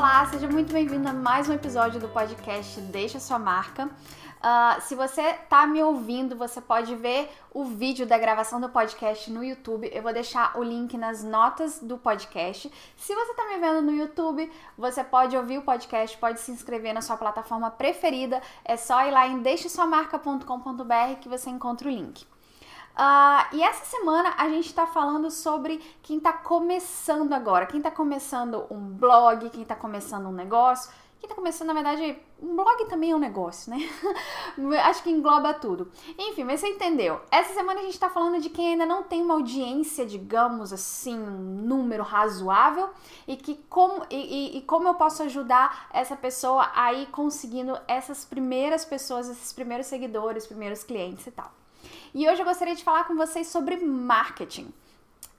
Olá, seja muito bem-vindo a mais um episódio do podcast Deixa Sua Marca. Uh, se você está me ouvindo, você pode ver o vídeo da gravação do podcast no YouTube. Eu vou deixar o link nas notas do podcast. Se você está me vendo no YouTube, você pode ouvir o podcast, pode se inscrever na sua plataforma preferida. É só ir lá em deixesuamarca.com.br que você encontra o link. Uh, e essa semana a gente está falando sobre quem está começando agora, quem está começando um blog, quem está começando um negócio quem tá começando, na verdade, um blog também é um negócio, né? Acho que engloba tudo. Enfim, mas você entendeu. Essa semana a gente tá falando de quem ainda não tem uma audiência, digamos assim, um número razoável e que como e, e, e como eu posso ajudar essa pessoa a ir conseguindo essas primeiras pessoas, esses primeiros seguidores, primeiros clientes e tal. E hoje eu gostaria de falar com vocês sobre marketing.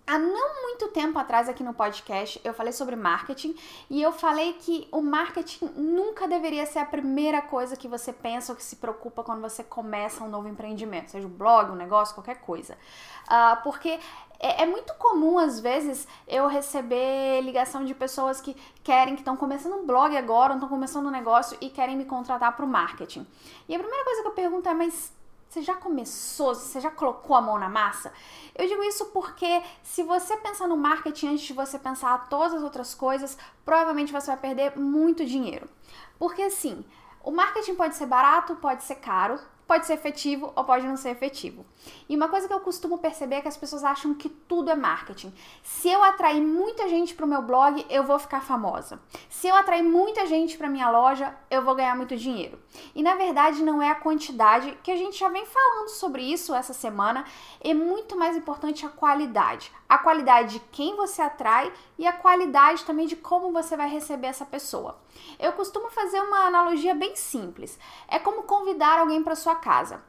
Há não muito tempo atrás aqui no podcast eu falei sobre marketing e eu falei que o marketing nunca deveria ser a primeira coisa que você pensa ou que se preocupa quando você começa um novo empreendimento, seja um blog, um negócio, qualquer coisa. Uh, porque é, é, muito comum, às vezes, eu receber ligação de pessoas que querem, que estão começando um blog agora, estão começando um negócio e querem me contratar para o marketing. E a primeira coisa que eu pergunto é, mas você já começou? Você já colocou a mão na massa? Eu digo isso porque se você pensar no marketing antes de você pensar todas as outras coisas, provavelmente você vai perder muito dinheiro. Porque assim, o marketing pode ser barato, pode ser caro, pode ser efetivo ou pode não ser efetivo. E uma coisa que eu costumo perceber é que as pessoas acham que tudo é marketing. Se eu atrair muita gente para o meu blog, eu vou ficar famosa. Se eu atrair muita gente para minha loja, eu vou ganhar muito dinheiro. E na verdade não é a quantidade, que a gente já vem falando sobre isso essa semana, é muito mais importante a qualidade. A qualidade de quem você atrai e a qualidade também de como você vai receber essa pessoa. Eu costumo fazer uma analogia bem simples. É como convidar alguém para sua casa.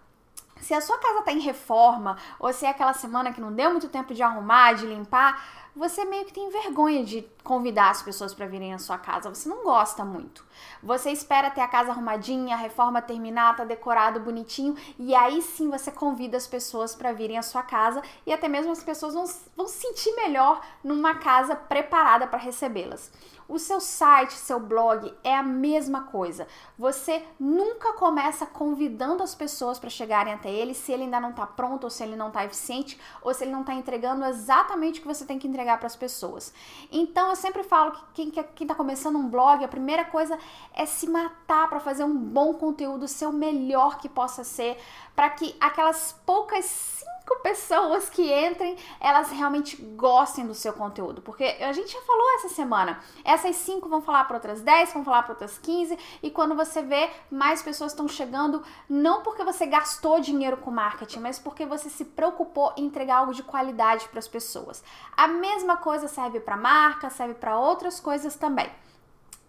Se a sua casa está em reforma, ou se é aquela semana que não deu muito tempo de arrumar, de limpar, você meio que tem vergonha de convidar as pessoas para virem à sua casa. Você não gosta muito. Você espera ter a casa arrumadinha, a reforma terminar, tá decorado bonitinho, e aí sim você convida as pessoas para virem à sua casa e até mesmo as pessoas vão, vão se sentir melhor numa casa preparada para recebê-las. O seu site, seu blog é a mesma coisa. Você nunca começa convidando as pessoas para chegarem até ele se ele ainda não está pronto, ou se ele não está eficiente, ou se ele não está entregando exatamente o que você tem que entregar para as pessoas. Então eu sempre falo que quem está começando um blog, a primeira coisa é se matar para fazer um bom conteúdo, ser o melhor que possa ser, para que aquelas poucas cinco pessoas que entrem, elas realmente gostem do seu conteúdo. Porque a gente já falou essa semana, essas cinco vão falar para outras 10, vão falar para outras 15, e quando você vê, mais pessoas estão chegando, não porque você gastou dinheiro com marketing, mas porque você se preocupou em entregar algo de qualidade para as pessoas. A mesma coisa serve para marca, serve para outras coisas também.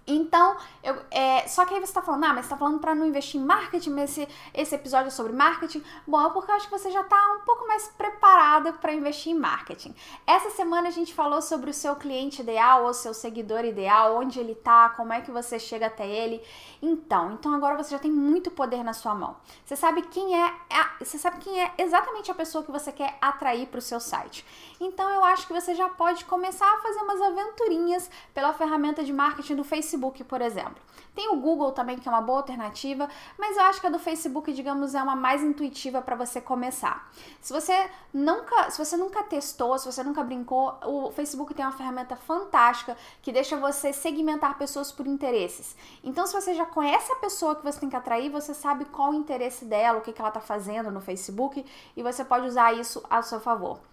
Então, eu, é, só que aí você está falando, ah, mas você tá falando para não investir em marketing, esse, esse episódio é sobre marketing. Bom, é porque eu acho que você já está um pouco mais preparada para investir em marketing. Essa semana a gente falou sobre o seu cliente ideal, ou seu seguidor ideal, onde ele está, como é que você chega até ele. Então, então agora você já tem muito poder na sua mão. Você sabe quem é, é você sabe quem é exatamente a pessoa que você quer atrair para o seu site. Então, eu acho que você já pode começar a fazer umas aventurinhas pela ferramenta de marketing do Facebook Facebook, por exemplo. Tem o Google também, que é uma boa alternativa, mas eu acho que a do Facebook, digamos, é uma mais intuitiva para você começar. Se você nunca, se você nunca testou, se você nunca brincou, o Facebook tem uma ferramenta fantástica que deixa você segmentar pessoas por interesses. Então, se você já conhece a pessoa que você tem que atrair, você sabe qual o interesse dela, o que, que ela está fazendo no Facebook, e você pode usar isso a seu favor.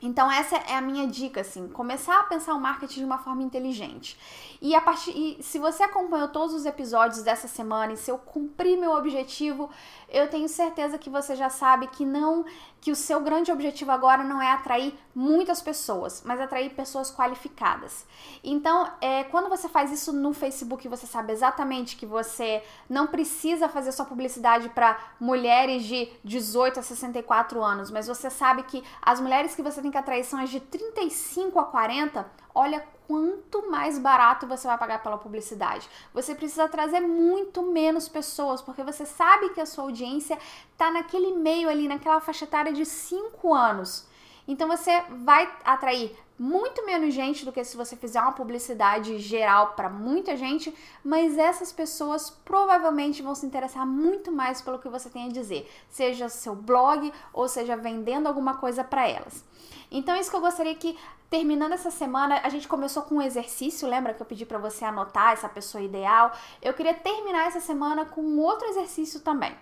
Então essa é a minha dica, assim, começar a pensar o marketing de uma forma inteligente. E a partir, e se você acompanhou todos os episódios dessa semana e se eu cumprir meu objetivo, eu tenho certeza que você já sabe que não que o seu grande objetivo agora não é atrair muitas pessoas, mas atrair pessoas qualificadas. Então, é, quando você faz isso no Facebook, você sabe exatamente que você não precisa fazer sua publicidade para mulheres de 18 a 64 anos, mas você sabe que as mulheres que você tem que atrair são as de 35 a 40. Olha quanto mais barato você vai pagar pela publicidade. Você precisa trazer muito menos pessoas, porque você sabe que a sua audiência está naquele meio ali, naquela faixa etária de 5 anos. Então você vai atrair muito menos gente do que se você fizer uma publicidade geral para muita gente, mas essas pessoas provavelmente vão se interessar muito mais pelo que você tem a dizer, seja seu blog ou seja vendendo alguma coisa para elas. Então, é isso que eu gostaria que, terminando essa semana, a gente começou com um exercício, lembra que eu pedi para você anotar essa pessoa ideal? Eu queria terminar essa semana com outro exercício também.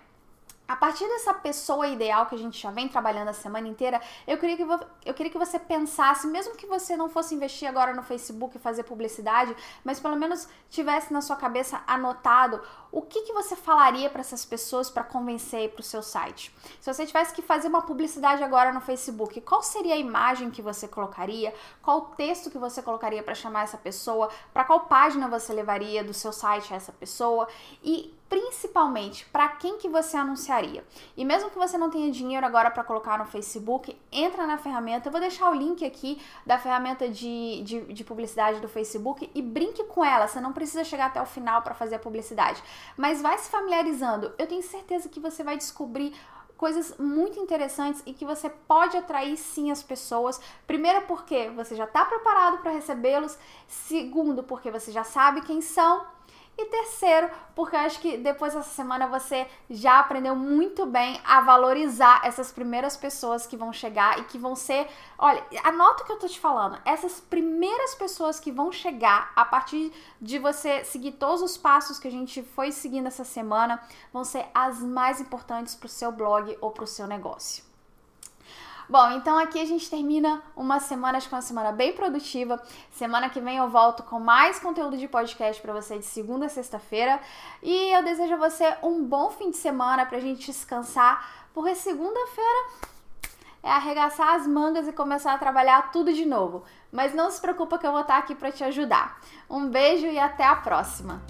A partir dessa pessoa ideal que a gente já vem trabalhando a semana inteira, eu queria, que, eu queria que você pensasse, mesmo que você não fosse investir agora no Facebook e fazer publicidade, mas pelo menos tivesse na sua cabeça anotado o que, que você falaria para essas pessoas para convencer para o seu site. Se você tivesse que fazer uma publicidade agora no Facebook, qual seria a imagem que você colocaria? Qual o texto que você colocaria para chamar essa pessoa? Para qual página você levaria do seu site essa pessoa? E principalmente para quem que você anunciaria. E mesmo que você não tenha dinheiro agora para colocar no Facebook, entra na ferramenta. Eu vou deixar o link aqui da ferramenta de, de, de, publicidade do Facebook e brinque com ela. Você não precisa chegar até o final para fazer a publicidade, mas vai se familiarizando. Eu tenho certeza que você vai descobrir coisas muito interessantes e que você pode atrair sim as pessoas. Primeiro, porque você já está preparado para recebê-los. Segundo, porque você já sabe quem são. E terceiro, porque eu acho que depois dessa semana você já aprendeu muito bem a valorizar essas primeiras pessoas que vão chegar e que vão ser. Olha, anota o que eu tô te falando. Essas primeiras pessoas que vão chegar a partir de você seguir todos os passos que a gente foi seguindo essa semana vão ser as mais importantes para o seu blog ou para o seu negócio. Bom, então aqui a gente termina uma semana, acho que uma semana bem produtiva. Semana que vem eu volto com mais conteúdo de podcast para você de segunda a sexta-feira. E eu desejo a você um bom fim de semana pra gente descansar, porque segunda-feira é arregaçar as mangas e começar a trabalhar tudo de novo. Mas não se preocupa que eu vou estar aqui para te ajudar. Um beijo e até a próxima.